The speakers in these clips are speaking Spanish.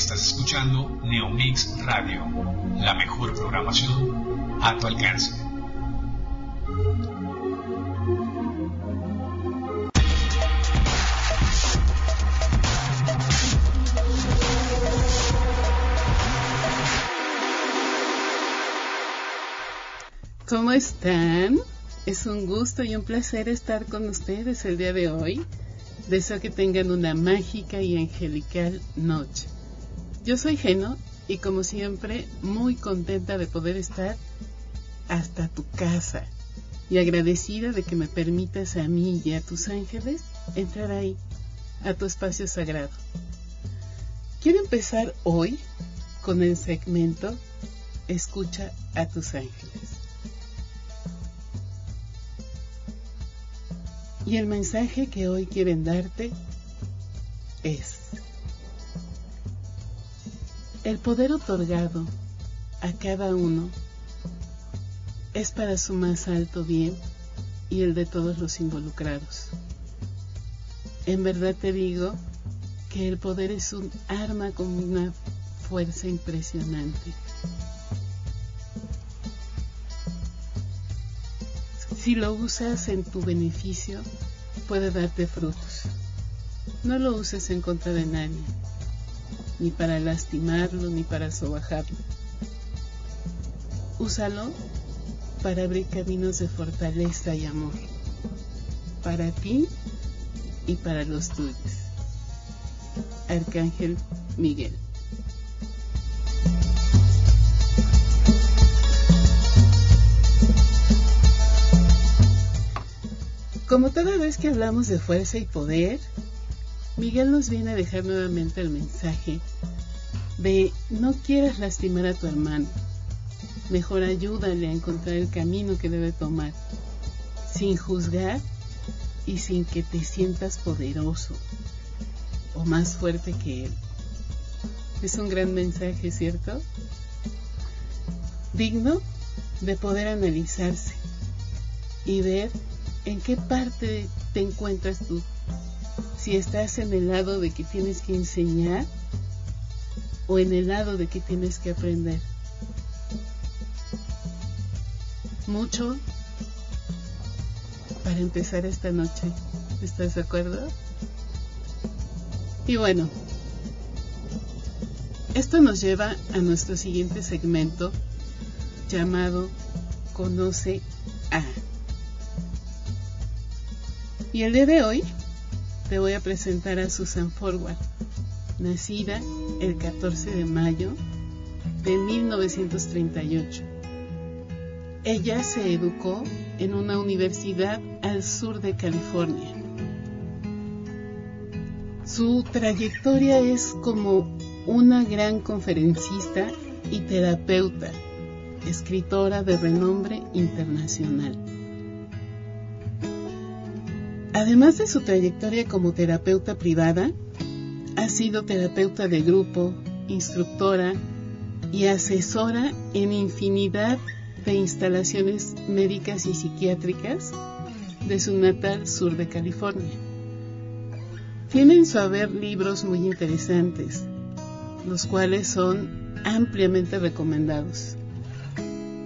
Estás escuchando Neomix Radio, la mejor programación a tu alcance. ¿Cómo están? Es un gusto y un placer estar con ustedes el día de hoy. Deseo que tengan una mágica y angelical noche. Yo soy Geno y como siempre muy contenta de poder estar hasta tu casa y agradecida de que me permitas a mí y a tus ángeles entrar ahí, a tu espacio sagrado. Quiero empezar hoy con el segmento Escucha a tus ángeles. Y el mensaje que hoy quieren darte es, el poder otorgado a cada uno es para su más alto bien y el de todos los involucrados. En verdad te digo que el poder es un arma con una fuerza impresionante. si lo usas en tu beneficio, puede darte frutos. No lo uses en contra de nadie, ni para lastimarlo, ni para sobajarlo. Úsalo para abrir caminos de fortaleza y amor, para ti y para los tuyos. Arcángel Miguel. Como toda vez que hablamos de fuerza y poder, Miguel nos viene a dejar nuevamente el mensaje de no quieras lastimar a tu hermano, mejor ayúdale a encontrar el camino que debe tomar, sin juzgar y sin que te sientas poderoso o más fuerte que él. Es un gran mensaje, ¿cierto? Digno de poder analizarse y ver en qué parte te encuentras tú. Si estás en el lado de que tienes que enseñar o en el lado de que tienes que aprender. Mucho para empezar esta noche. ¿Estás de acuerdo? Y bueno, esto nos lleva a nuestro siguiente segmento llamado Conoce a. Y el día de hoy te voy a presentar a Susan Forward, nacida el 14 de mayo de 1938. Ella se educó en una universidad al sur de California. Su trayectoria es como una gran conferencista y terapeuta, escritora de renombre internacional. Además de su trayectoria como terapeuta privada, ha sido terapeuta de grupo, instructora y asesora en infinidad de instalaciones médicas y psiquiátricas de su natal sur de California. Tiene en su haber libros muy interesantes, los cuales son ampliamente recomendados.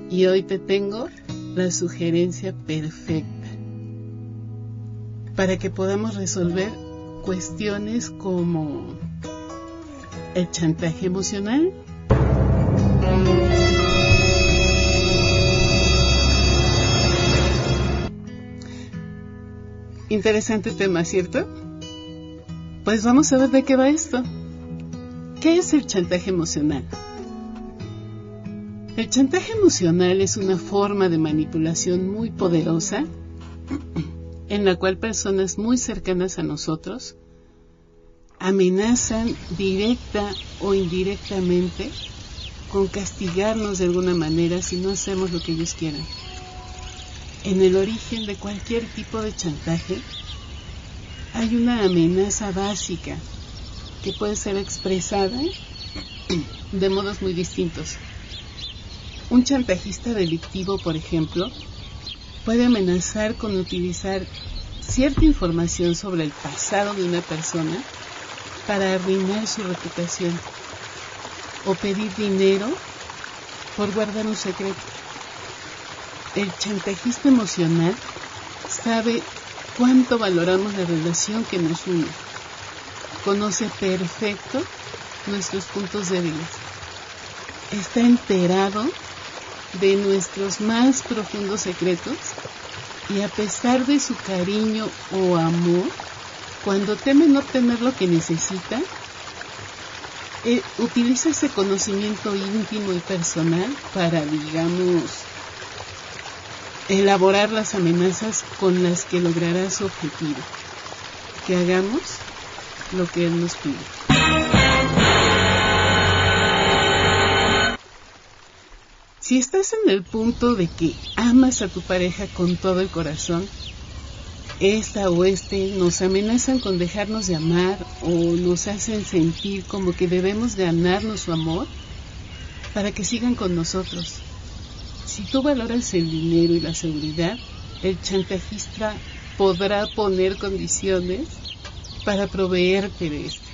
Y hoy te tengo la sugerencia perfecta para que podamos resolver cuestiones como el chantaje emocional, Interesante tema, ¿cierto? Pues vamos a ver de qué va esto. ¿Qué es el chantaje emocional? El chantaje emocional es una forma de manipulación muy poderosa en la cual personas muy cercanas a nosotros amenazan directa o indirectamente con castigarnos de alguna manera si no hacemos lo que ellos quieran. En el origen de cualquier tipo de chantaje hay una amenaza básica que puede ser expresada de modos muy distintos. Un chantajista delictivo, por ejemplo, puede amenazar con utilizar cierta información sobre el pasado de una persona para arruinar su reputación o pedir dinero por guardar un secreto. El chantajista emocional sabe cuánto valoramos la relación que nos une. Conoce perfecto nuestros puntos débiles. Está enterado de nuestros más profundos secretos y a pesar de su cariño o amor, cuando teme no tener lo que necesita, eh, utiliza ese conocimiento íntimo y personal para, digamos, elaborar las amenazas con las que logrará su objetivo. Que hagamos lo que Él nos pide. Si estás en el punto de que amas a tu pareja con todo el corazón, esta o este nos amenazan con dejarnos de amar o nos hacen sentir como que debemos ganarnos su amor para que sigan con nosotros. Si tú valoras el dinero y la seguridad, el chantajista podrá poner condiciones para proveerte de este.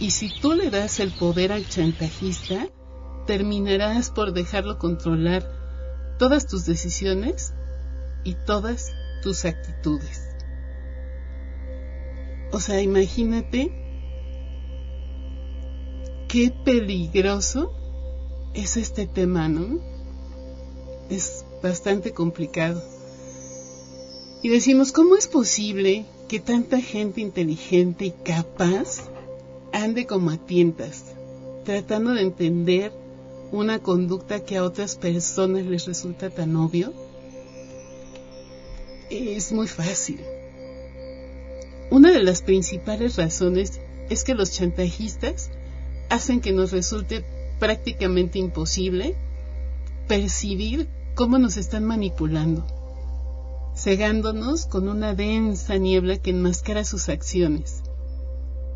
Y si tú le das el poder al chantajista, terminarás por dejarlo controlar todas tus decisiones y todas tus actitudes. O sea, imagínate qué peligroso es este tema, ¿no? Es bastante complicado. Y decimos, ¿cómo es posible que tanta gente inteligente y capaz ande como a tientas, tratando de entender una conducta que a otras personas les resulta tan obvio? Es muy fácil. Una de las principales razones es que los chantajistas hacen que nos resulte prácticamente imposible percibir cómo nos están manipulando, cegándonos con una densa niebla que enmascara sus acciones.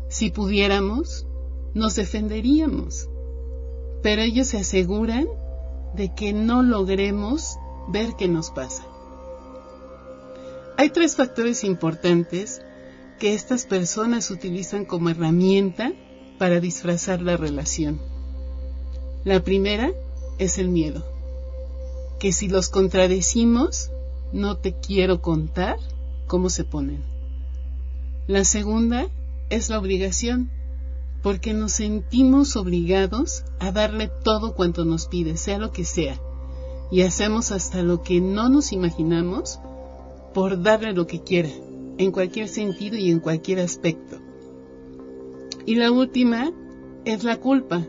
Si pudiéramos, nos defenderíamos pero ellos se aseguran de que no logremos ver qué nos pasa. Hay tres factores importantes que estas personas utilizan como herramienta para disfrazar la relación. La primera es el miedo, que si los contradecimos, no te quiero contar cómo se ponen. La segunda es la obligación, porque nos sentimos obligados a darle todo cuanto nos pide, sea lo que sea, y hacemos hasta lo que no nos imaginamos por darle lo que quiera, en cualquier sentido y en cualquier aspecto. Y la última es la culpa,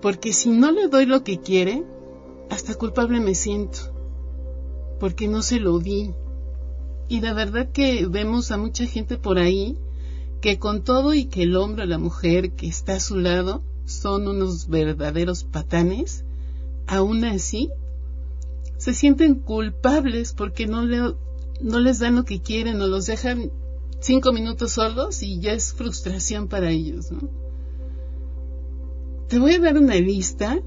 porque si no le doy lo que quiere, hasta culpable me siento, porque no se lo di. Y la verdad que vemos a mucha gente por ahí que con todo y que el hombre o la mujer que está a su lado son unos verdaderos patanes, aún así se sienten culpables porque no, le, no les dan lo que quieren o los dejan cinco minutos solos y ya es frustración para ellos. Te voy a dar una lista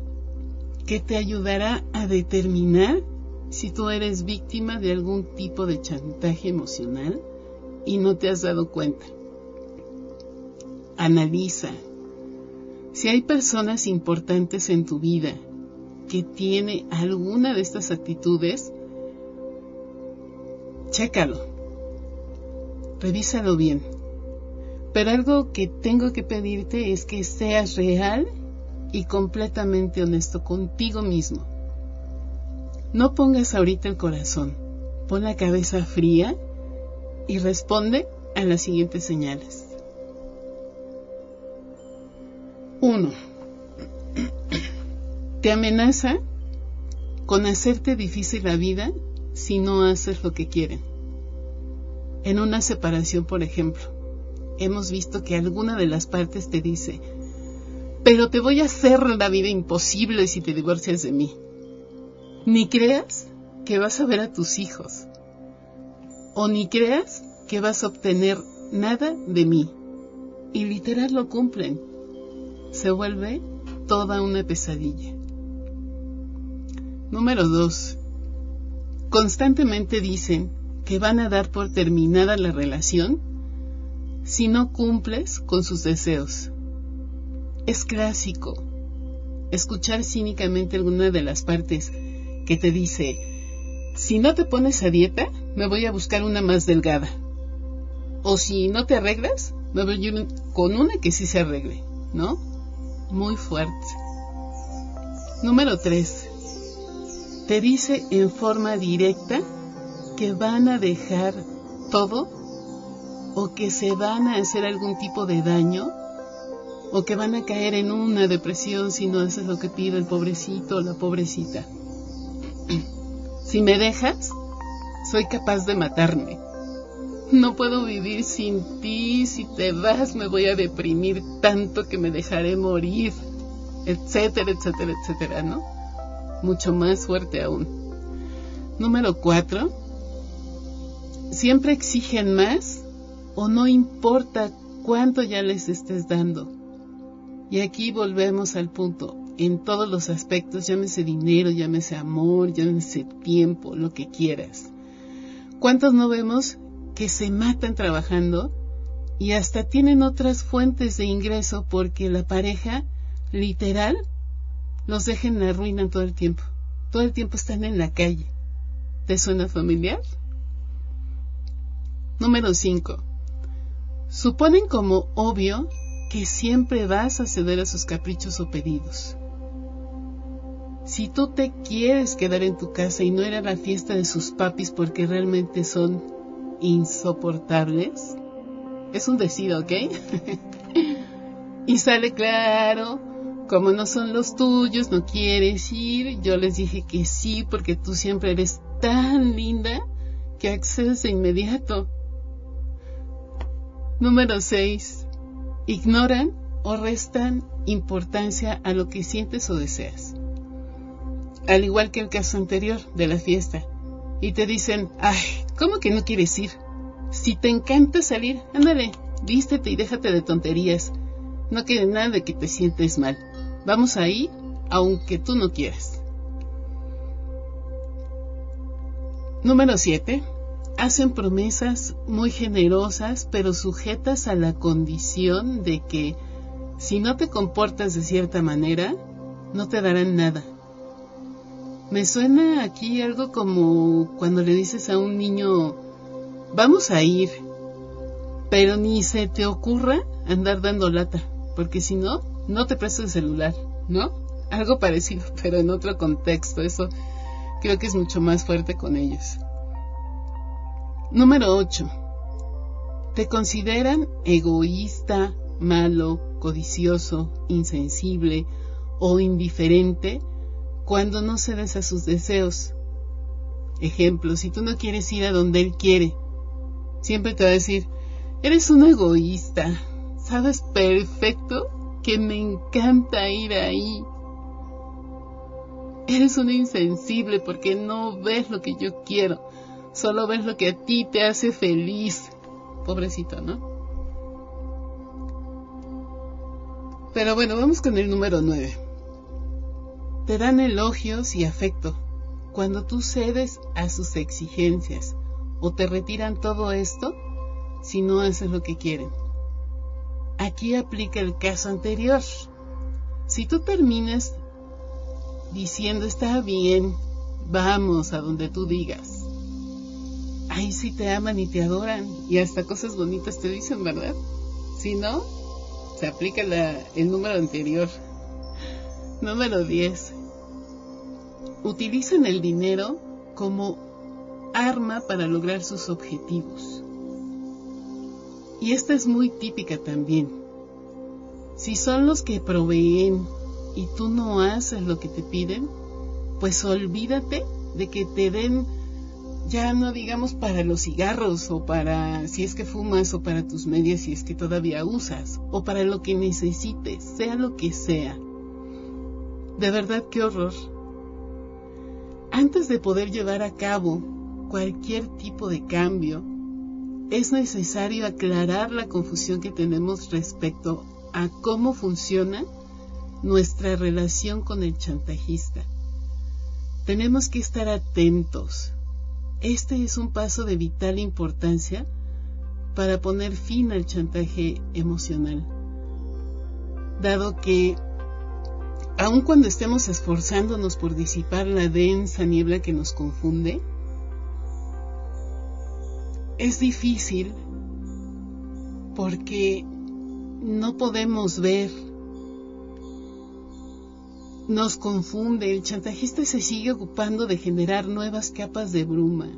que te ayudará a determinar si tú eres víctima de algún tipo de chantaje emocional y no te has dado cuenta analiza. Si hay personas importantes en tu vida que tiene alguna de estas actitudes, chécalo, revísalo bien. Pero algo que tengo que pedirte es que seas real y completamente honesto contigo mismo. No pongas ahorita el corazón, pon la cabeza fría y responde a las siguientes señales. 1. Te amenaza con hacerte difícil la vida si no haces lo que quieren. En una separación, por ejemplo, hemos visto que alguna de las partes te dice, pero te voy a hacer la vida imposible si te divorcias de mí. Ni creas que vas a ver a tus hijos, o ni creas que vas a obtener nada de mí. Y literal lo cumplen se vuelve toda una pesadilla. Número 2. Constantemente dicen que van a dar por terminada la relación si no cumples con sus deseos. Es clásico escuchar cínicamente alguna de las partes que te dice, si no te pones a dieta, me voy a buscar una más delgada. O si no te arreglas, me voy a ir con una que sí se arregle, ¿no? Muy fuerte. Número 3. Te dice en forma directa que van a dejar todo o que se van a hacer algún tipo de daño o que van a caer en una depresión si no haces lo que pide el pobrecito o la pobrecita. Si me dejas, soy capaz de matarme. No puedo vivir sin ti, si te vas me voy a deprimir tanto que me dejaré morir, etcétera, etcétera, etcétera, ¿no? Mucho más fuerte aún. Número cuatro, siempre exigen más o no importa cuánto ya les estés dando. Y aquí volvemos al punto, en todos los aspectos, llámese dinero, llámese amor, llámese tiempo, lo que quieras. ¿Cuántos no vemos que se matan trabajando y hasta tienen otras fuentes de ingreso porque la pareja, literal, los deja en la ruina todo el tiempo? Todo el tiempo están en la calle. ¿Te suena familiar? Número 5. Suponen como obvio que siempre vas a ceder a sus caprichos o pedidos. Si tú te quieres quedar en tu casa y no era la fiesta de sus papis porque realmente son insoportables, es un decir, ¿ok? y sale claro, como no son los tuyos, no quieres ir, yo les dije que sí porque tú siempre eres tan linda que accedes de inmediato. Número 6 ignoran o restan importancia a lo que sientes o deseas. Al igual que el caso anterior de la fiesta. Y te dicen, ay, ¿cómo que no quieres ir? Si te encanta salir, ándale, vístete y déjate de tonterías. No quede nada de que te sientes mal. Vamos ahí, aunque tú no quieras. Número 7 hacen promesas muy generosas, pero sujetas a la condición de que si no te comportas de cierta manera, no te darán nada. Me suena aquí algo como cuando le dices a un niño, vamos a ir, pero ni se te ocurra andar dando lata, porque si no, no te prestas el celular, ¿no? Algo parecido, pero en otro contexto, eso creo que es mucho más fuerte con ellos. Número 8. Te consideran egoísta, malo, codicioso, insensible o indiferente cuando no cedes a sus deseos. Ejemplo, si tú no quieres ir a donde él quiere, siempre te va a decir, eres un egoísta, sabes perfecto que me encanta ir ahí. Eres un insensible porque no ves lo que yo quiero Solo ves lo que a ti te hace feliz. Pobrecito, ¿no? Pero bueno, vamos con el número 9. Te dan elogios y afecto cuando tú cedes a sus exigencias o te retiran todo esto si no haces lo que quieren. Aquí aplica el caso anterior. Si tú terminas diciendo está bien, vamos a donde tú digas, ahí sí te aman y te adoran y hasta cosas bonitas te dicen, ¿verdad? Si no, se aplica el número anterior. Número 10. Utilizan el dinero como arma para lograr sus objetivos. Y esta es muy típica también. Si son los que proveen y tú no haces lo que te piden, pues olvídate de que te den ya no digamos para los cigarros o para si es que fumas o para tus medias si es que todavía usas o para lo que necesites, sea lo que sea. De verdad, qué horror. Antes de poder llevar a cabo cualquier tipo de cambio, es necesario aclarar la confusión que tenemos respecto a cómo funciona nuestra relación con el chantajista. Tenemos que estar atentos este es un paso de vital importancia para poner fin al chantaje emocional. dado que aun cuando estemos esforzándonos por disipar la densa niebla que nos confunde, es difícil porque no podemos ver, nos confunde, el chantajista se sigue ocupando de generar nuevas capas de bruma,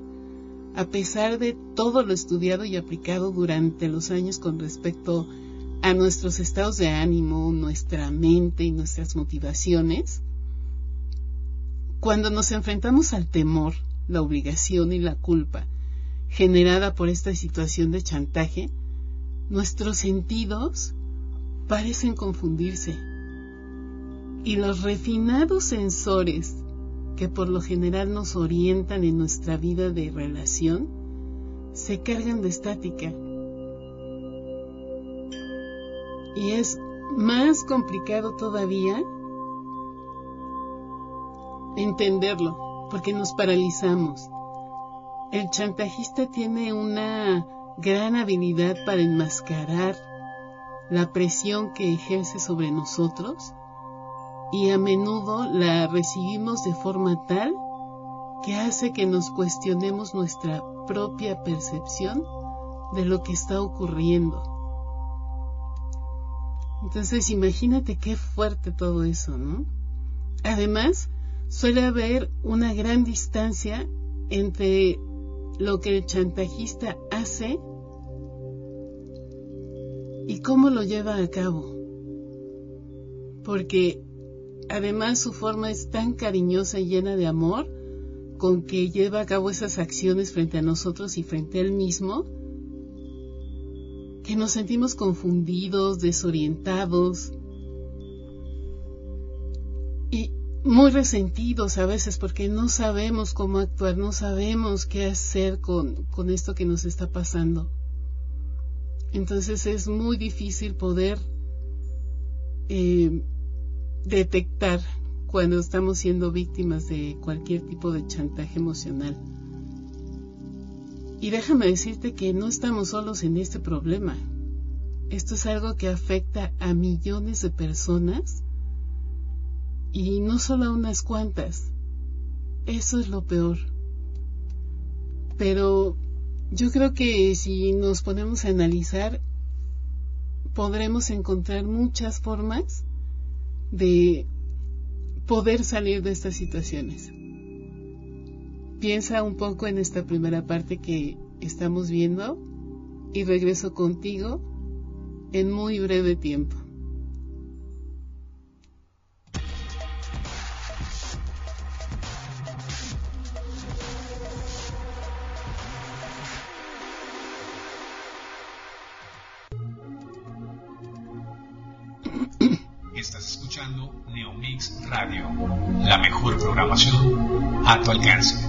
a pesar de todo lo estudiado y aplicado durante los años con respecto a nuestros estados de ánimo, nuestra mente y nuestras motivaciones. Cuando nos enfrentamos al temor, la obligación y la culpa generada por esta situación de chantaje, nuestros sentidos parecen confundirse y los refinados sensores que por lo general nos orientan en nuestra vida de relación se cargan de estática. Y es más complicado todavía entenderlo, porque nos paralizamos. El chantajista tiene una gran habilidad para enmascarar la presión que ejerce sobre nosotros y a menudo la recibimos de forma tal que hace que nos cuestionemos nuestra propia percepción de lo que está ocurriendo. Entonces imagínate qué fuerte todo eso, ¿no? Además, suele haber una gran distancia entre lo que el chantajista hace y cómo lo lleva a cabo. Porque además su forma es tan cariñosa y llena de amor con que lleva a cabo esas acciones frente a nosotros y frente a él mismo, que nos sentimos confundidos, desorientados y muy resentidos a veces porque no sabemos cómo actuar, no sabemos qué hacer con, con esto que nos está pasando. Entonces es muy difícil poder eh, detectar cuando estamos siendo víctimas de cualquier tipo de chantaje emocional. Y déjame decirte que no estamos solos en este problema. Esto es algo que afecta a millones de personas y no solo a unas cuantas. Eso es lo peor. Pero yo creo que si nos ponemos a analizar, podremos encontrar muchas formas de poder salir de estas situaciones. Piensa un poco en esta primera parte que estamos viendo y regreso contigo en muy breve tiempo. Estás escuchando Neomix Radio, la mejor programación a tu alcance.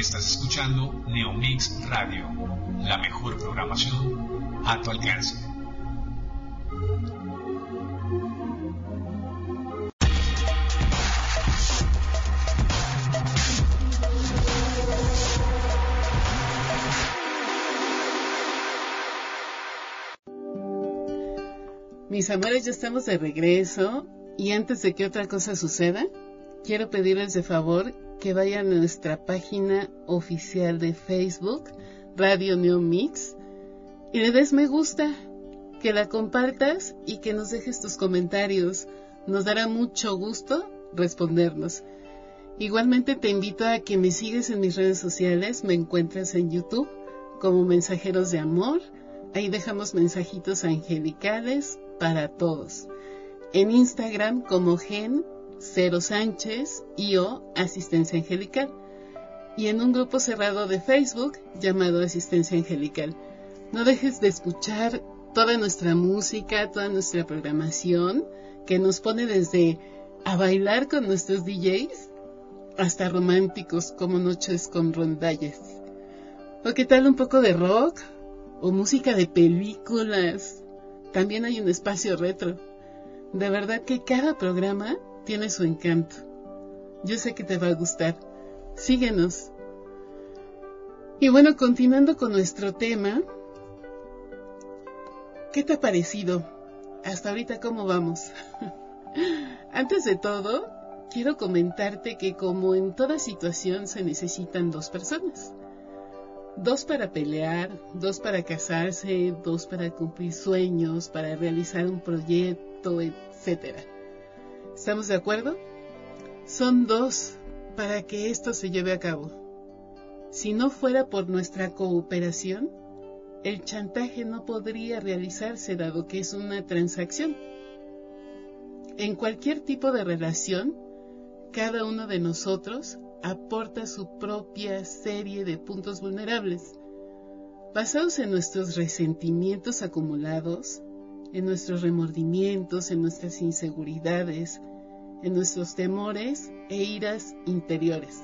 Estás escuchando Neomix Radio, la mejor programación a tu alcance. Mis amores, ya estamos de regreso y antes de que otra cosa suceda, quiero pedirles de favor que vayan a nuestra página oficial de Facebook, Radio Neo Mix, y le des me gusta, que la compartas y que nos dejes tus comentarios. Nos dará mucho gusto respondernos. Igualmente te invito a que me sigues en mis redes sociales, me encuentras en YouTube como Mensajeros de Amor, ahí dejamos mensajitos angelicales para todos. En Instagram como Gen Cero Sánchez y o Asistencia Angelical. Y en un grupo cerrado de Facebook llamado Asistencia Angelical. No dejes de escuchar toda nuestra música, toda nuestra programación, que nos pone desde a bailar con nuestros DJs hasta románticos como noches con rondalles. ¿O qué tal un poco de rock? ¿O música de películas? También hay un espacio retro. De verdad que cada programa tiene su encanto. Yo sé que te va a gustar. Síguenos. Y bueno, continuando con nuestro tema, ¿qué te ha parecido? Hasta ahorita, ¿cómo vamos? Antes de todo, quiero comentarte que como en toda situación se necesitan dos personas. Dos para pelear, dos para casarse, dos para cumplir sueños, para realizar un proyecto, etcétera. ¿Estamos de acuerdo? Son dos para que esto se lleve a cabo. Si no fuera por nuestra cooperación, el chantaje no podría realizarse dado que es una transacción. En cualquier tipo de relación, cada uno de nosotros aporta su propia serie de puntos vulnerables, basados en nuestros resentimientos acumulados, en nuestros remordimientos, en nuestras inseguridades, en nuestros temores e iras interiores.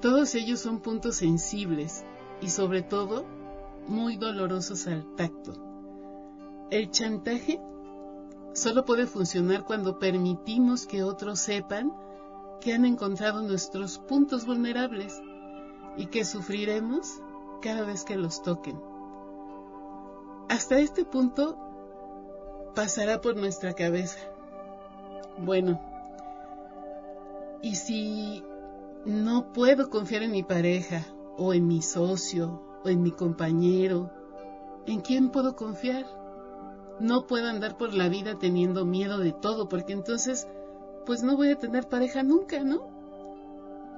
Todos ellos son puntos sensibles y sobre todo muy dolorosos al tacto. El chantaje solo puede funcionar cuando permitimos que otros sepan que han encontrado nuestros puntos vulnerables y que sufriremos cada vez que los toquen. Hasta este punto pasará por nuestra cabeza. Bueno, ¿y si no puedo confiar en mi pareja o en mi socio o en mi compañero? ¿En quién puedo confiar? No puedo andar por la vida teniendo miedo de todo porque entonces pues no voy a tener pareja nunca, ¿no?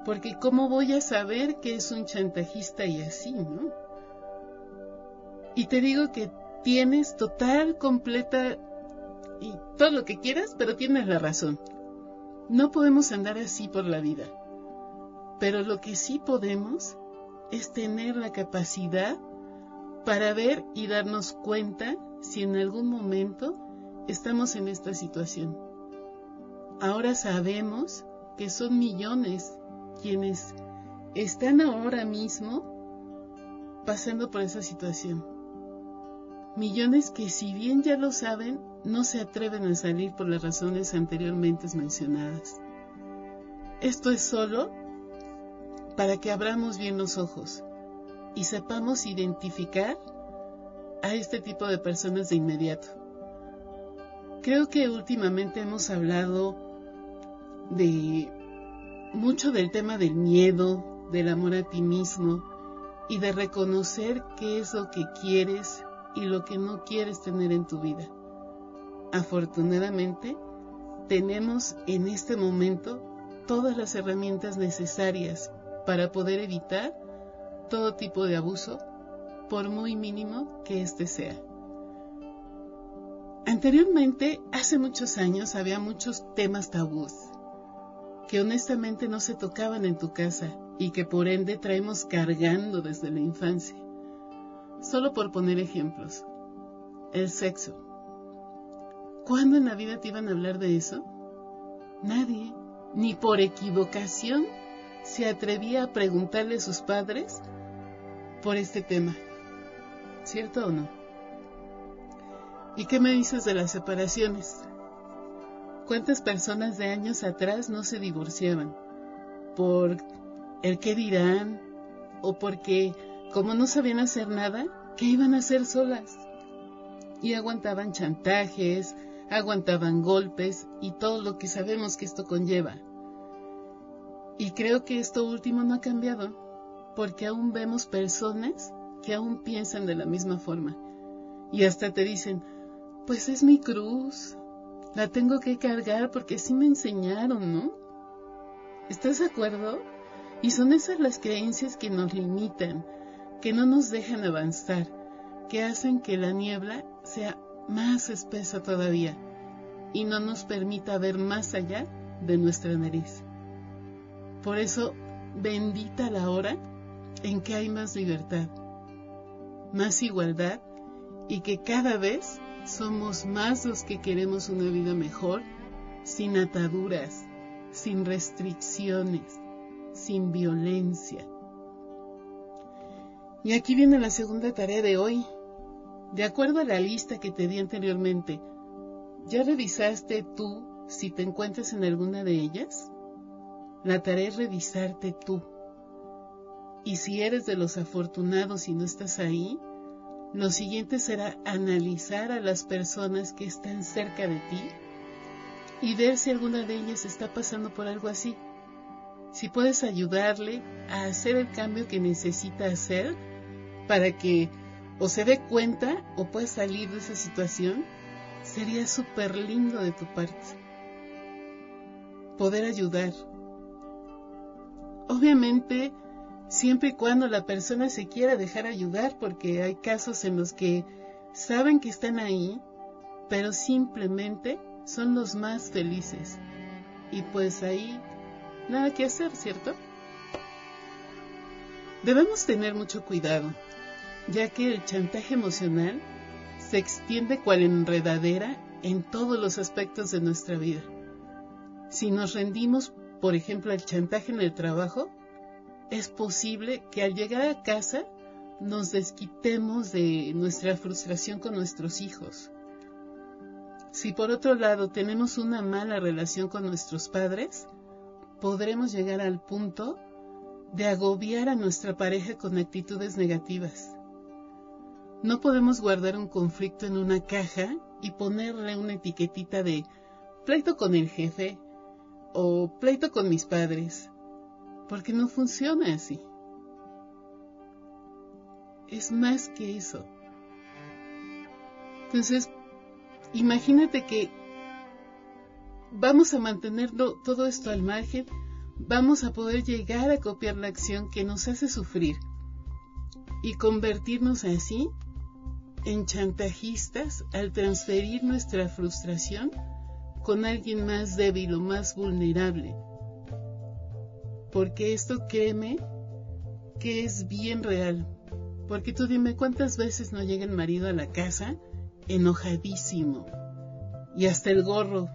Porque ¿cómo voy a saber que es un chantajista y así, ¿no? Y te digo que tienes total, completa y todo lo que quieras, pero tienes la razón. No podemos andar así por la vida. Pero lo que sí podemos es tener la capacidad para ver y darnos cuenta si en algún momento estamos en esta situación. Ahora sabemos que son millones quienes están ahora mismo pasando por esa situación. Millones que si bien ya lo saben, no se atreven a salir por las razones anteriormente mencionadas. Esto es solo para que abramos bien los ojos y sepamos identificar a este tipo de personas de inmediato. Creo que últimamente hemos hablado de mucho del tema del miedo, del amor a ti mismo y de reconocer qué es lo que quieres y lo que no quieres tener en tu vida. Afortunadamente, tenemos en este momento todas las herramientas necesarias para poder evitar todo tipo de abuso, por muy mínimo que éste sea. Anteriormente, hace muchos años, había muchos temas tabús que honestamente no se tocaban en tu casa y que por ende traemos cargando desde la infancia. Solo por poner ejemplos. El sexo. ¿Cuándo en la vida te iban a hablar de eso? Nadie, ni por equivocación, se atrevía a preguntarle a sus padres por este tema. ¿Cierto o no? ¿Y qué me dices de las separaciones? ¿Cuántas personas de años atrás no se divorciaban? ¿Por el qué dirán? ¿O porque, como no sabían hacer nada, qué iban a hacer solas? Y aguantaban chantajes, aguantaban golpes y todo lo que sabemos que esto conlleva. Y creo que esto último no ha cambiado, porque aún vemos personas que aún piensan de la misma forma. Y hasta te dicen, pues es mi cruz, la tengo que cargar porque así me enseñaron, ¿no? ¿Estás de acuerdo? Y son esas las creencias que nos limitan, que no nos dejan avanzar, que hacen que la niebla sea más espesa todavía y no nos permita ver más allá de nuestra nariz. Por eso, bendita la hora en que hay más libertad, más igualdad y que cada vez somos más los que queremos una vida mejor, sin ataduras, sin restricciones, sin violencia. Y aquí viene la segunda tarea de hoy. De acuerdo a la lista que te di anteriormente, ¿ya revisaste tú si te encuentras en alguna de ellas? La tarea es revisarte tú. Y si eres de los afortunados y no estás ahí, lo siguiente será analizar a las personas que están cerca de ti y ver si alguna de ellas está pasando por algo así. Si puedes ayudarle a hacer el cambio que necesita hacer para que o se dé cuenta o pueda salir de esa situación, sería súper lindo de tu parte. Poder ayudar, Obviamente, siempre y cuando la persona se quiera dejar ayudar, porque hay casos en los que saben que están ahí, pero simplemente son los más felices. Y pues ahí nada que hacer, ¿cierto? Debemos tener mucho cuidado, ya que el chantaje emocional se extiende cual enredadera en todos los aspectos de nuestra vida. Si nos rendimos por ejemplo, el chantaje en el trabajo, es posible que al llegar a casa nos desquitemos de nuestra frustración con nuestros hijos. Si por otro lado tenemos una mala relación con nuestros padres, podremos llegar al punto de agobiar a nuestra pareja con actitudes negativas. No podemos guardar un conflicto en una caja y ponerle una etiquetita de pleito con el jefe, o pleito con mis padres, porque no funciona así. Es más que eso. Entonces, imagínate que vamos a mantenerlo todo esto al margen, vamos a poder llegar a copiar la acción que nos hace sufrir y convertirnos así en chantajistas al transferir nuestra frustración con alguien más débil o más vulnerable. Porque esto créeme que es bien real. Porque tú dime cuántas veces no llega el marido a la casa enojadísimo y hasta el gorro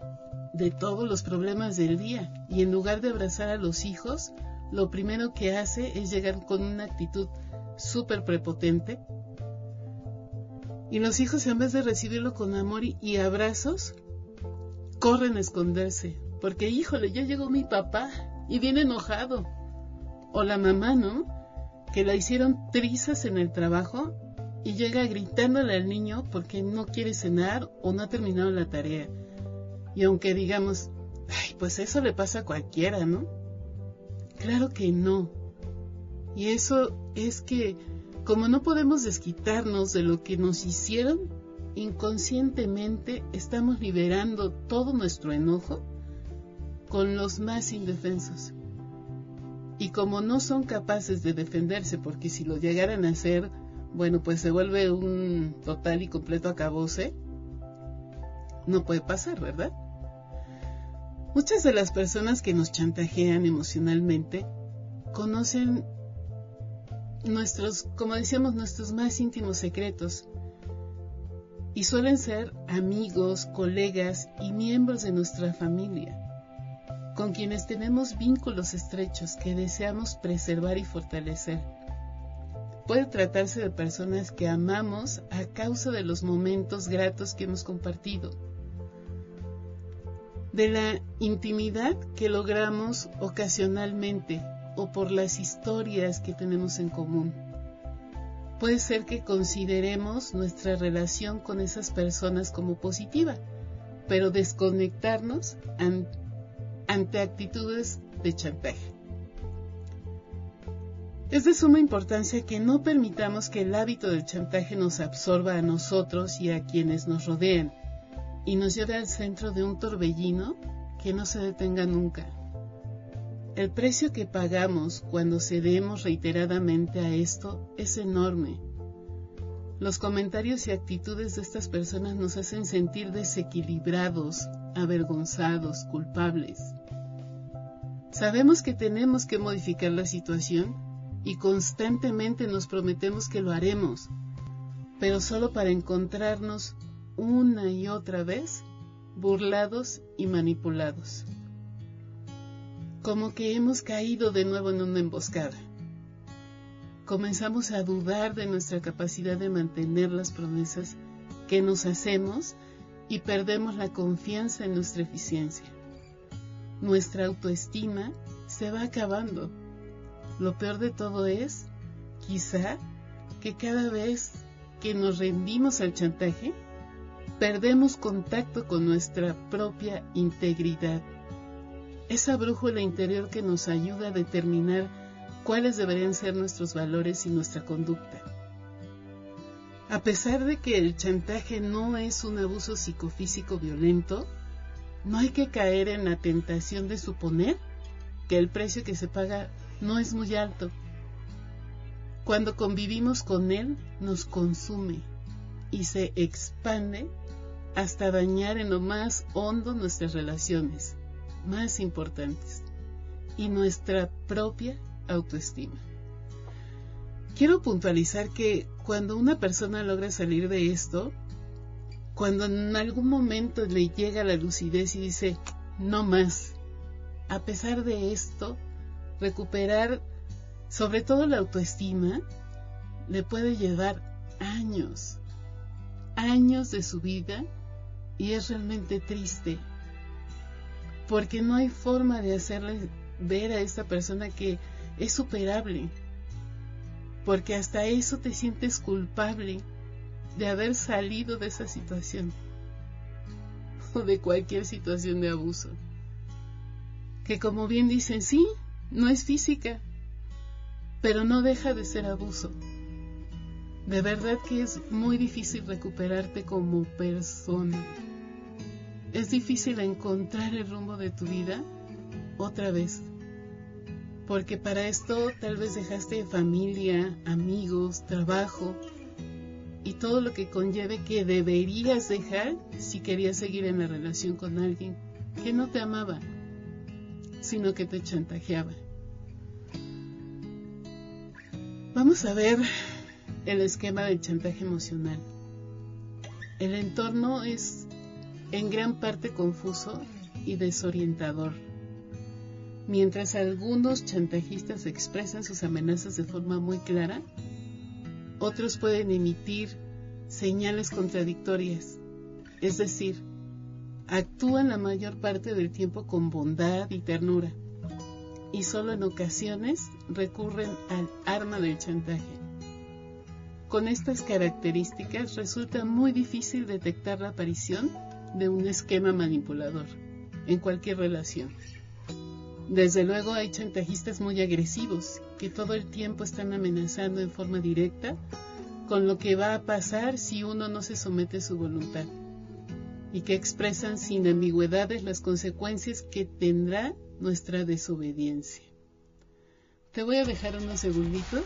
de todos los problemas del día y en lugar de abrazar a los hijos, lo primero que hace es llegar con una actitud súper prepotente y los hijos en vez de recibirlo con amor y abrazos, corren a esconderse, porque híjole, ya llegó mi papá y viene enojado. O la mamá, ¿no? Que la hicieron trizas en el trabajo y llega gritándole al niño porque no quiere cenar o no ha terminado la tarea. Y aunque digamos, ay, pues eso le pasa a cualquiera, ¿no? Claro que no. Y eso es que como no podemos desquitarnos de lo que nos hicieron, inconscientemente estamos liberando todo nuestro enojo con los más indefensos. Y como no son capaces de defenderse, porque si lo llegaran a hacer, bueno, pues se vuelve un total y completo acabose, no puede pasar, ¿verdad? Muchas de las personas que nos chantajean emocionalmente conocen nuestros, como decíamos, nuestros más íntimos secretos y suelen ser amigos, colegas y miembros de nuestra familia. con quienes tenemos vínculos estrechos que deseamos preservar y fortalecer. Puede tratarse de personas que amamos a causa de los momentos gratos que hemos compartido, de la intimidad que logramos ocasionalmente o por las historias que tenemos en común. Puede ser que consideremos nuestra relación con esas personas como positiva, pero desconectarnos ante actitudes de chantaje. Es de suma importancia que no permitamos que el hábito del chantaje nos absorba a nosotros y a quienes nos rodean y nos lleve al centro de un torbellino que no se detenga nunca. El precio que pagamos cuando cedemos reiteradamente a esto es enorme. Los comentarios y actitudes de estas personas nos hacen sentir desequilibrados, avergonzados, culpables. Sabemos que tenemos que modificar la situación y constantemente nos prometemos que lo haremos, pero solo para encontrarnos una y otra vez burlados y manipulados. Como que hemos caído de nuevo en una emboscada. Comenzamos a dudar de nuestra capacidad de mantener las promesas que nos hacemos y perdemos la confianza en nuestra eficiencia nuestra autoestima se va acabando. Lo peor de todo es, quizá, que cada vez que nos rendimos al chantaje, perdemos contacto con nuestra propia integridad. Esa brújula interior que nos ayuda a determinar cuáles deberían ser nuestros valores y nuestra conducta. A pesar de que el chantaje no es un abuso psicofísico violento, no hay que caer en la tentación de suponer que el precio que se paga no es muy alto. Cuando convivimos con él, nos consume y se expande hasta dañar en lo más hondo nuestras relaciones más importantes y nuestra propia autoestima. Quiero puntualizar que cuando una persona logra salir de esto, cuando en algún momento le llega la lucidez y dice, no más, a pesar de esto, recuperar sobre todo la autoestima le puede llevar años, años de su vida y es realmente triste porque no hay forma de hacerle ver a esta persona que es superable, porque hasta eso te sientes culpable de haber salido de esa situación o de cualquier situación de abuso. Que como bien dicen, sí, no es física, pero no deja de ser abuso. De verdad que es muy difícil recuperarte como persona. Es difícil encontrar el rumbo de tu vida otra vez. Porque para esto tal vez dejaste familia, amigos, trabajo, y todo lo que conlleve que deberías dejar si querías seguir en la relación con alguien que no te amaba, sino que te chantajeaba. Vamos a ver el esquema del chantaje emocional. El entorno es en gran parte confuso y desorientador. Mientras algunos chantajistas expresan sus amenazas de forma muy clara, otros pueden emitir señales contradictorias, es decir, actúan la mayor parte del tiempo con bondad y ternura, y solo en ocasiones recurren al arma del chantaje. Con estas características resulta muy difícil detectar la aparición de un esquema manipulador en cualquier relación. Desde luego hay chantajistas muy agresivos que todo el tiempo están amenazando en forma directa con lo que va a pasar si uno no se somete a su voluntad y que expresan sin ambigüedades las consecuencias que tendrá nuestra desobediencia. Te voy a dejar unos segunditos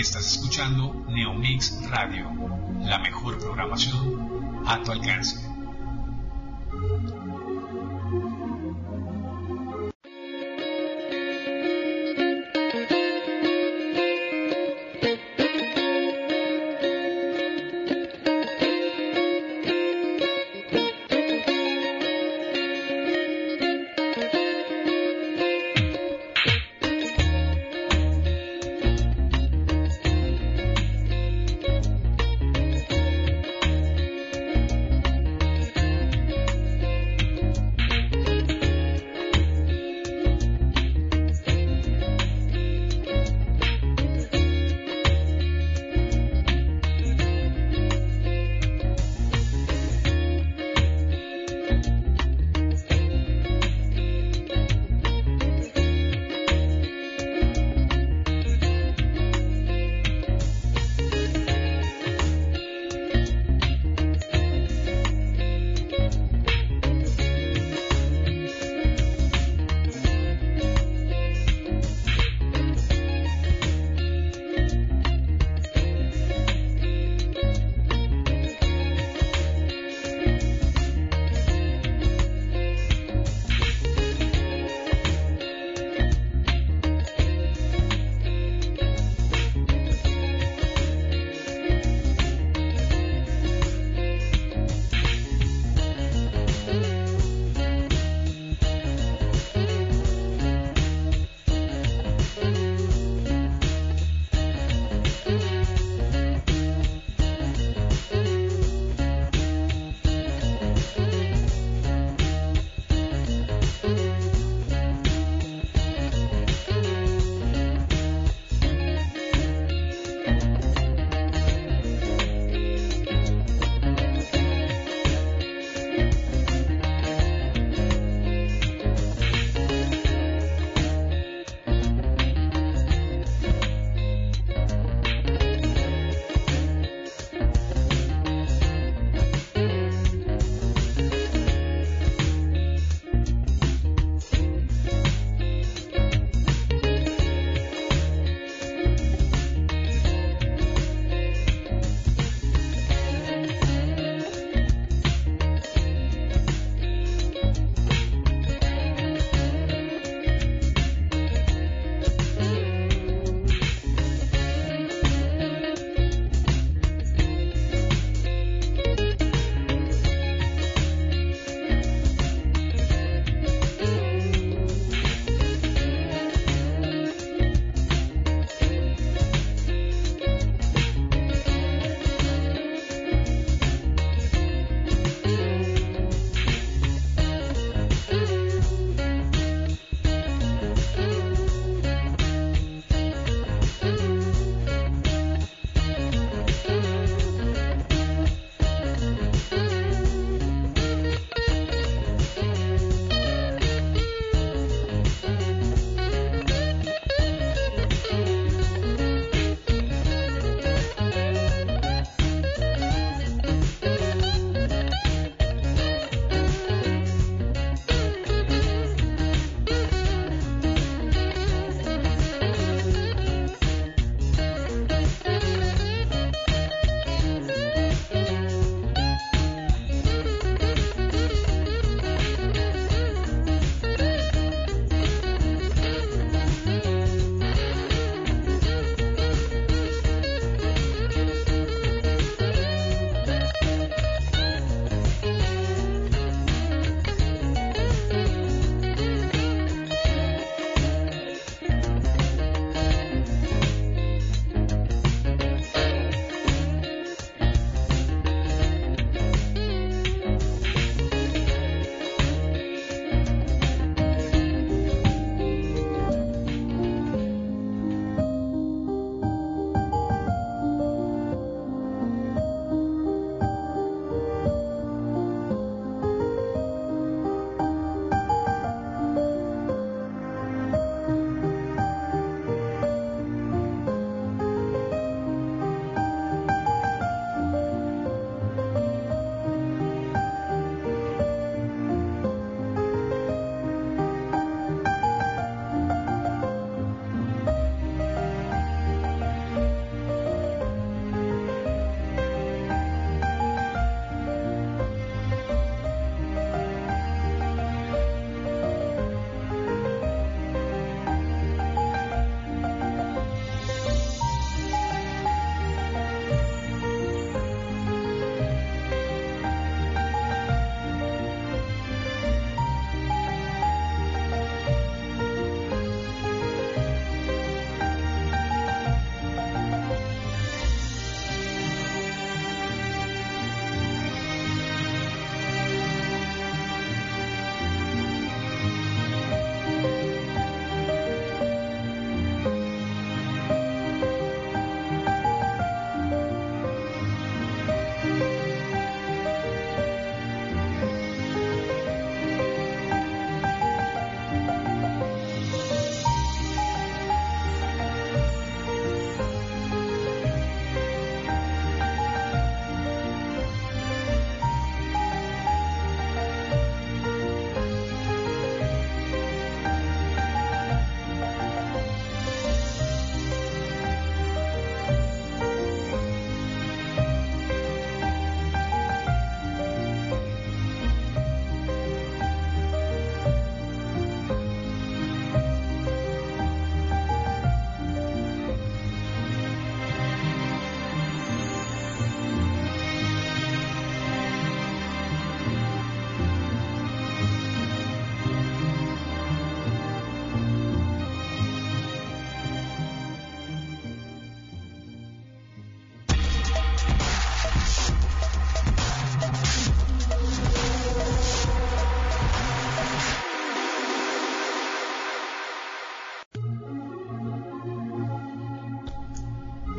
Estás escuchando Neomix Radio, la mejor programación a tu alcance.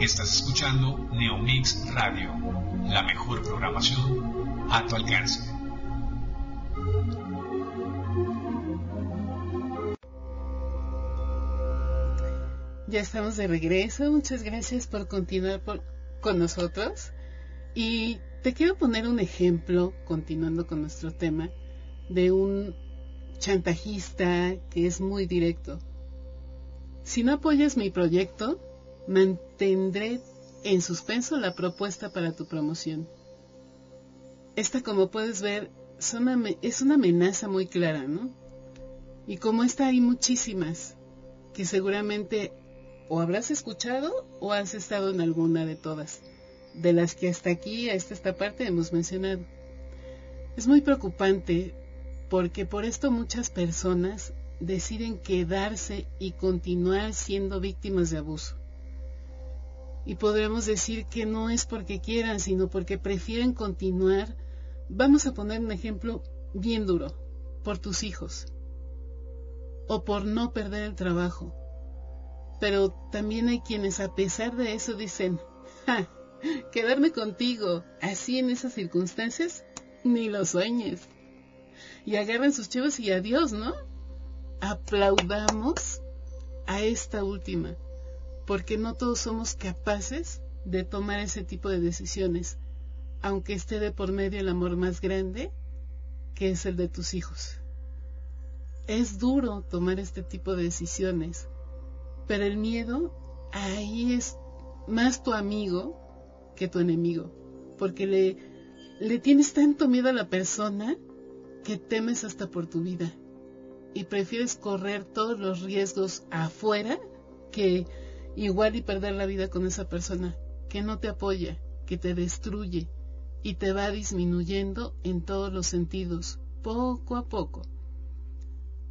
Estás escuchando Neomix Radio, la mejor programación a tu alcance. Ya estamos de regreso. Muchas gracias por continuar con nosotros. Y te quiero poner un ejemplo, continuando con nuestro tema, de un chantajista que es muy directo. Si no apoyas mi proyecto, mantendré en suspenso la propuesta para tu promoción. Esta, como puedes ver, es una amenaza muy clara, ¿no? Y como esta hay muchísimas que seguramente o habrás escuchado o has estado en alguna de todas, de las que hasta aquí, hasta esta parte hemos mencionado. Es muy preocupante porque por esto muchas personas deciden quedarse y continuar siendo víctimas de abuso. Y podremos decir que no es porque quieran, sino porque prefieren continuar. Vamos a poner un ejemplo bien duro, por tus hijos, o por no perder el trabajo, pero también hay quienes a pesar de eso dicen, ja, quedarme contigo así en esas circunstancias, ni lo sueñes. Y agarran sus chivos y adiós, ¿no? Aplaudamos a esta última, porque no todos somos capaces de tomar ese tipo de decisiones, aunque esté de por medio el amor más grande, que es el de tus hijos. Es duro tomar este tipo de decisiones, pero el miedo ahí es más tu amigo que tu enemigo, porque le, le tienes tanto miedo a la persona que temes hasta por tu vida y prefieres correr todos los riesgos afuera que igual y perder la vida con esa persona que no te apoya, que te destruye y te va disminuyendo en todos los sentidos, poco a poco.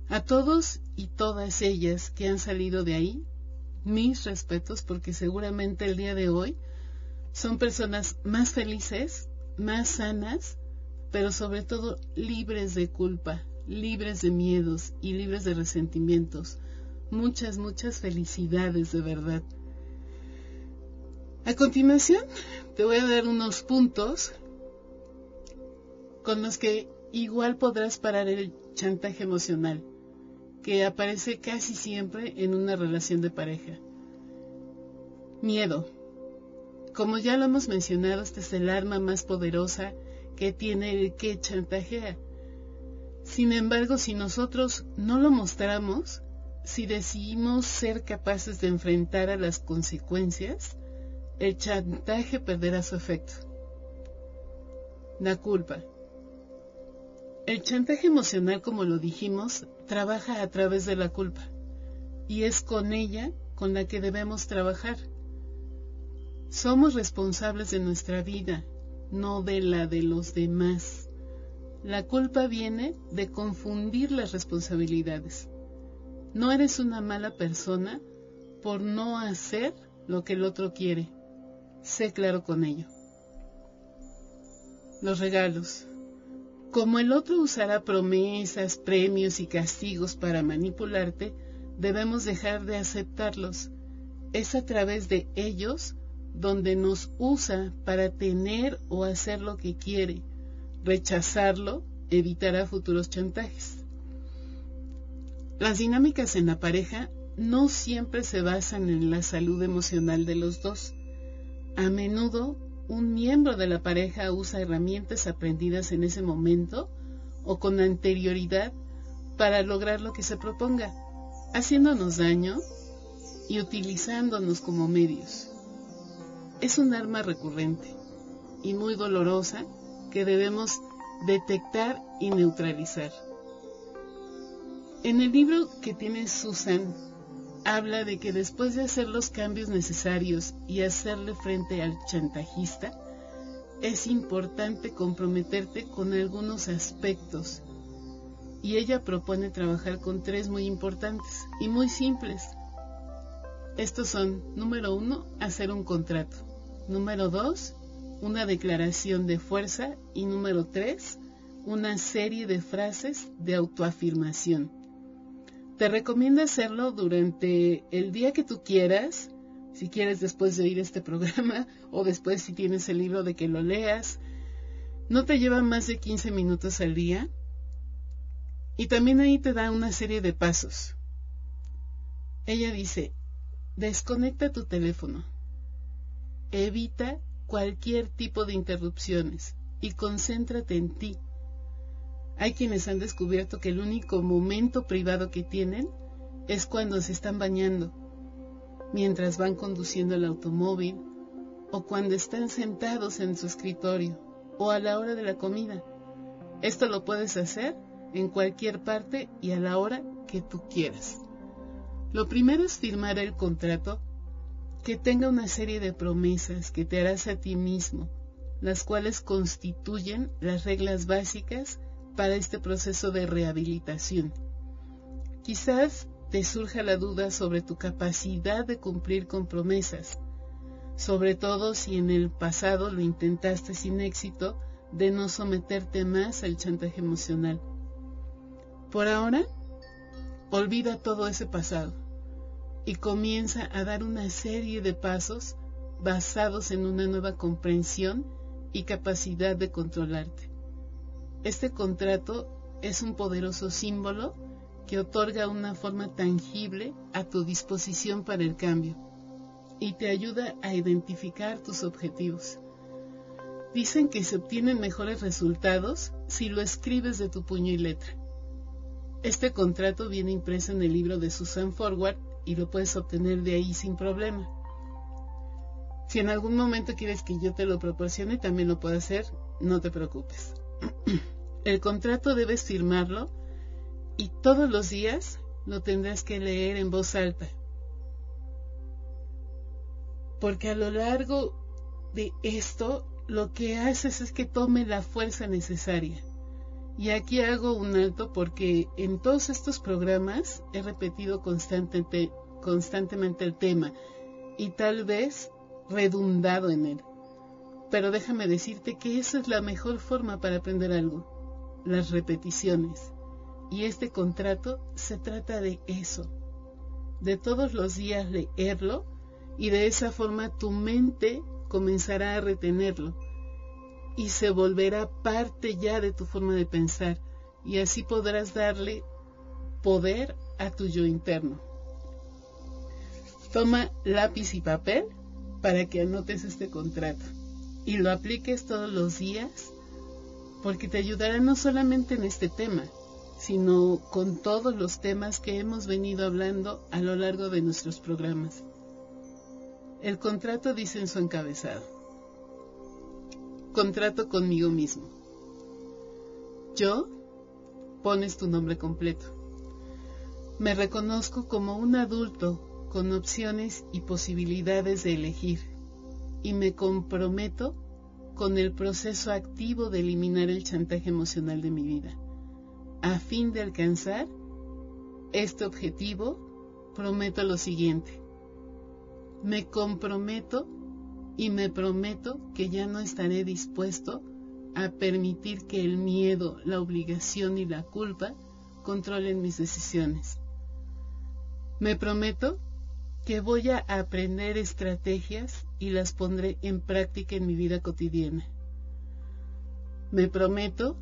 A todos y todas ellas que han salido de ahí, mis respetos porque seguramente el día de hoy son personas más felices, más sanas, pero sobre todo libres de culpa, libres de miedos y libres de resentimientos. Muchas, muchas felicidades de verdad. A continuación, te voy a dar unos puntos con los que igual podrás parar el chantaje emocional que aparece casi siempre en una relación de pareja. Miedo. Como ya lo hemos mencionado, este es el arma más poderosa que tiene el que chantajea. Sin embargo, si nosotros no lo mostramos, si decidimos ser capaces de enfrentar a las consecuencias, el chantaje perderá su efecto. La culpa. El chantaje emocional, como lo dijimos, trabaja a través de la culpa y es con ella con la que debemos trabajar. Somos responsables de nuestra vida, no de la de los demás. La culpa viene de confundir las responsabilidades. No eres una mala persona por no hacer lo que el otro quiere. Sé claro con ello. Los regalos. Como el otro usará promesas, premios y castigos para manipularte, debemos dejar de aceptarlos. Es a través de ellos donde nos usa para tener o hacer lo que quiere. Rechazarlo evitará futuros chantajes. Las dinámicas en la pareja no siempre se basan en la salud emocional de los dos. A menudo un miembro de la pareja usa herramientas aprendidas en ese momento o con anterioridad para lograr lo que se proponga, haciéndonos daño y utilizándonos como medios. Es un arma recurrente y muy dolorosa que debemos detectar y neutralizar. En el libro que tiene Susan habla de que después de hacer los cambios necesarios y hacerle frente al chantajista, es importante comprometerte con algunos aspectos. Y ella propone trabajar con tres muy importantes y muy simples. Estos son, número uno, hacer un contrato. Número dos, una declaración de fuerza. Y número tres, una serie de frases de autoafirmación. Te recomiendo hacerlo durante el día que tú quieras, Si quieres después de oír este programa o después si tienes el libro de que lo leas. No te lleva más de 15 minutos al día. Y también ahí te da una serie de pasos. Ella dice, desconecta tu teléfono. Evita cualquier tipo de interrupciones y concéntrate en ti. Hay quienes han descubierto que el único momento privado que tienen es cuando se están bañando, mientras van conduciendo el automóvil o cuando están sentados en su escritorio o a la hora de la comida. Esto lo puedes hacer en cualquier parte y a la hora que tú quieras. Lo primero es firmar el contrato que tenga una serie de promesas que te harás a ti mismo, las cuales constituyen las reglas básicas para este proceso de rehabilitación. Quizás te surja la duda sobre tu capacidad de cumplir con promesas, sobre todo si en el pasado lo intentaste sin éxito de no someterte más al chantaje emocional. Por ahora, olvida todo ese pasado y comienza a dar una serie de pasos basados en una nueva comprensión y capacidad de controlarte. Este contrato es un poderoso símbolo que otorga una forma tangible a tu disposición para el cambio y te ayuda a identificar tus objetivos. Dicen que se obtienen mejores resultados si lo escribes de tu puño y letra. Este contrato viene impreso en el libro de Susan Forward y lo puedes obtener de ahí sin problema. Si en algún momento quieres que yo te lo proporcione, también lo puedo hacer, no te preocupes. El contrato debes firmarlo y todos los días lo tendrás que leer en voz alta. Porque a lo largo de esto, lo que haces es que tome la fuerza necesaria. Y aquí hago un alto porque en todos estos programas he repetido constantemente, constantemente el tema y tal vez redundado en él. Pero déjame decirte que esa es la mejor forma para aprender algo, las repeticiones. Y este contrato se trata de eso, de todos los días leerlo y de esa forma tu mente comenzará a retenerlo y se volverá parte ya de tu forma de pensar y así podrás darle poder a tu yo interno. Toma lápiz y papel para que anotes este contrato y lo apliques todos los días porque te ayudará no solamente en este tema, sino con todos los temas que hemos venido hablando a lo largo de nuestros programas. El contrato dice en su encabezado, contrato conmigo mismo. Yo, pones tu nombre completo. Me reconozco como un adulto con opciones y posibilidades de elegir y me comprometo con el proceso activo de eliminar el chantaje emocional de mi vida. A fin de alcanzar este objetivo, prometo lo siguiente. Me comprometo y me prometo que ya no estaré dispuesto a permitir que el miedo, la obligación y la culpa controlen mis decisiones. Me prometo que voy a aprender estrategias y las pondré en práctica en mi vida cotidiana. Me prometo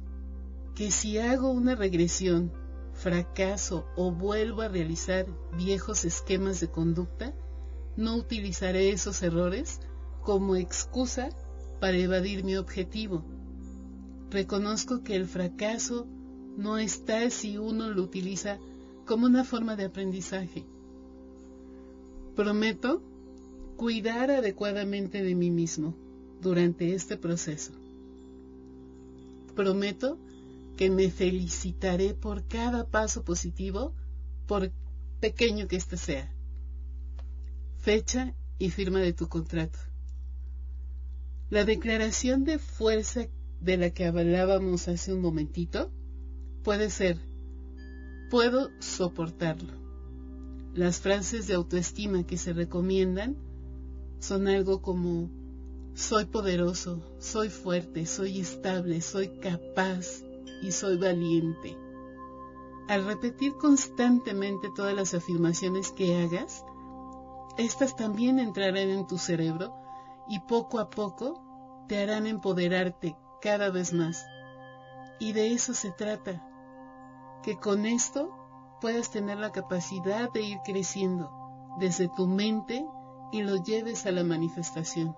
que si hago una regresión, fracaso o vuelvo a realizar viejos esquemas de conducta, no utilizaré esos errores como excusa para evadir mi objetivo. Reconozco que el fracaso no está si uno lo utiliza como una forma de aprendizaje Prometo cuidar adecuadamente de mí mismo durante este proceso. Prometo que me felicitaré por cada paso positivo, por pequeño que éste sea. Fecha y firma de tu contrato. La declaración de fuerza de la que hablábamos hace un momentito puede ser, puedo soportarlo las frases de autoestima que se recomiendan son algo como soy poderoso, soy fuerte, soy estable, soy capaz y soy valiente. Al repetir constantemente todas las afirmaciones que hagas, estas también entrarán en tu cerebro y poco a poco te harán empoderarte cada vez más. Y de eso se trata, que con esto puedas tener la capacidad de ir creciendo desde tu mente y lo lleves a la manifestación,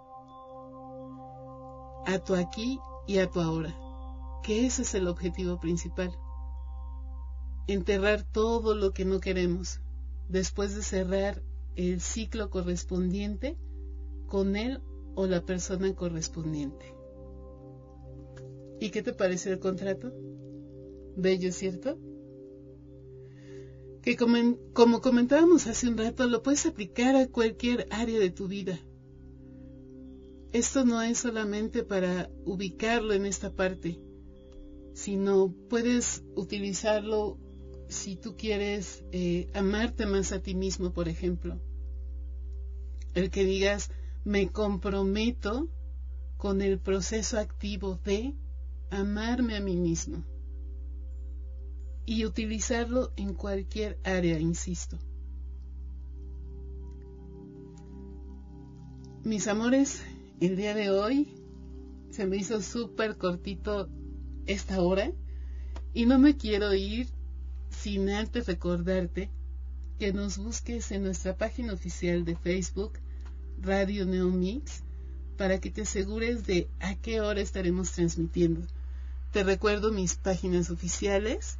a tu aquí y a tu ahora, que ese es el objetivo principal. Enterrar todo lo que no queremos, después de cerrar el ciclo correspondiente con él o la persona correspondiente. ¿Y qué te parece el contrato? Bello, ¿cierto? Que como, comentábamos hace un rato, lo puedes aplicar a cualquier área de tu vida. Esto no es solamente para ubicarlo en esta parte, sino puedes utilizarlo si tú quieres eh, amarte más a ti mismo, por ejemplo. El que digas, me comprometo con el proceso activo de amarme a mí mismo y utilizarlo en cualquier área, insisto. Mis amores, el día de hoy se me hizo súper cortito esta hora y no me quiero ir sin antes recordarte que nos busques en nuestra página oficial de Facebook, Radio Neomix, para que te asegures de a qué hora estaremos transmitiendo. Te recuerdo mis páginas oficiales,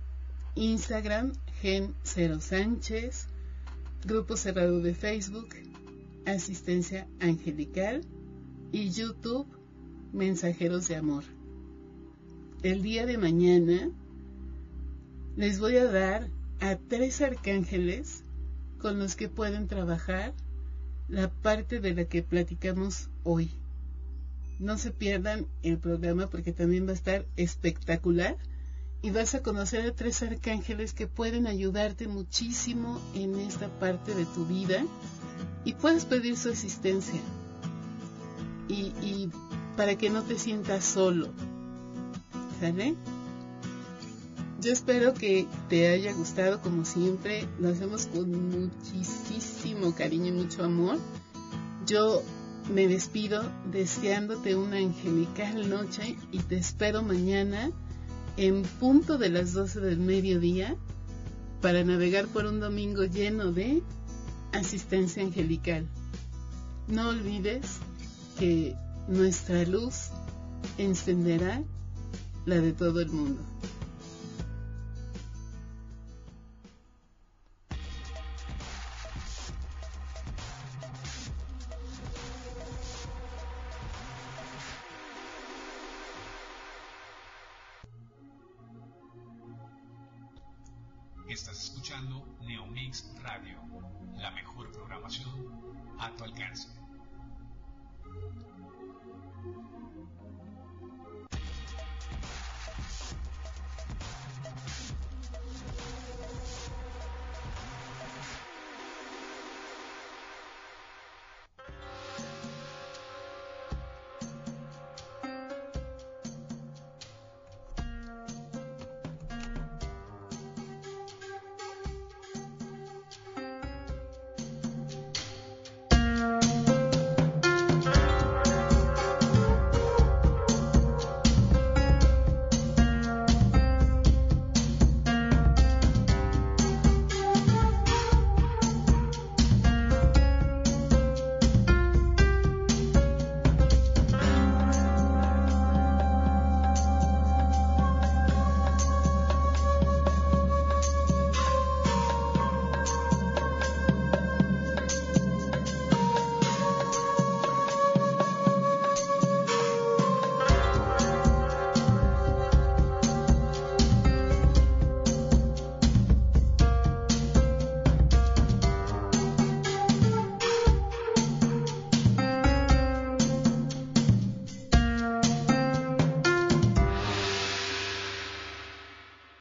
Instagram, Gen Cero Sánchez, Grupo Cerrado de Facebook, Asistencia Angelical y YouTube, Mensajeros de Amor. El día de mañana les voy a dar a tres arcángeles con los que pueden trabajar la parte de la que platicamos hoy. No se pierdan el programa porque también va a estar espectacular y vas a conocer a tres arcángeles que pueden ayudarte muchísimo en esta parte de tu vida y puedes pedir su asistencia y, y para que no te sientas solo. ¿Sale? Yo espero que te haya gustado como siempre. Lo hacemos con muchísimo cariño y mucho amor. Yo me despido deseándote una angelical noche y te espero mañana en punto de las 12 del mediodía para navegar por un domingo lleno de asistencia angelical. No olvides que nuestra luz encenderá la de todo el mundo.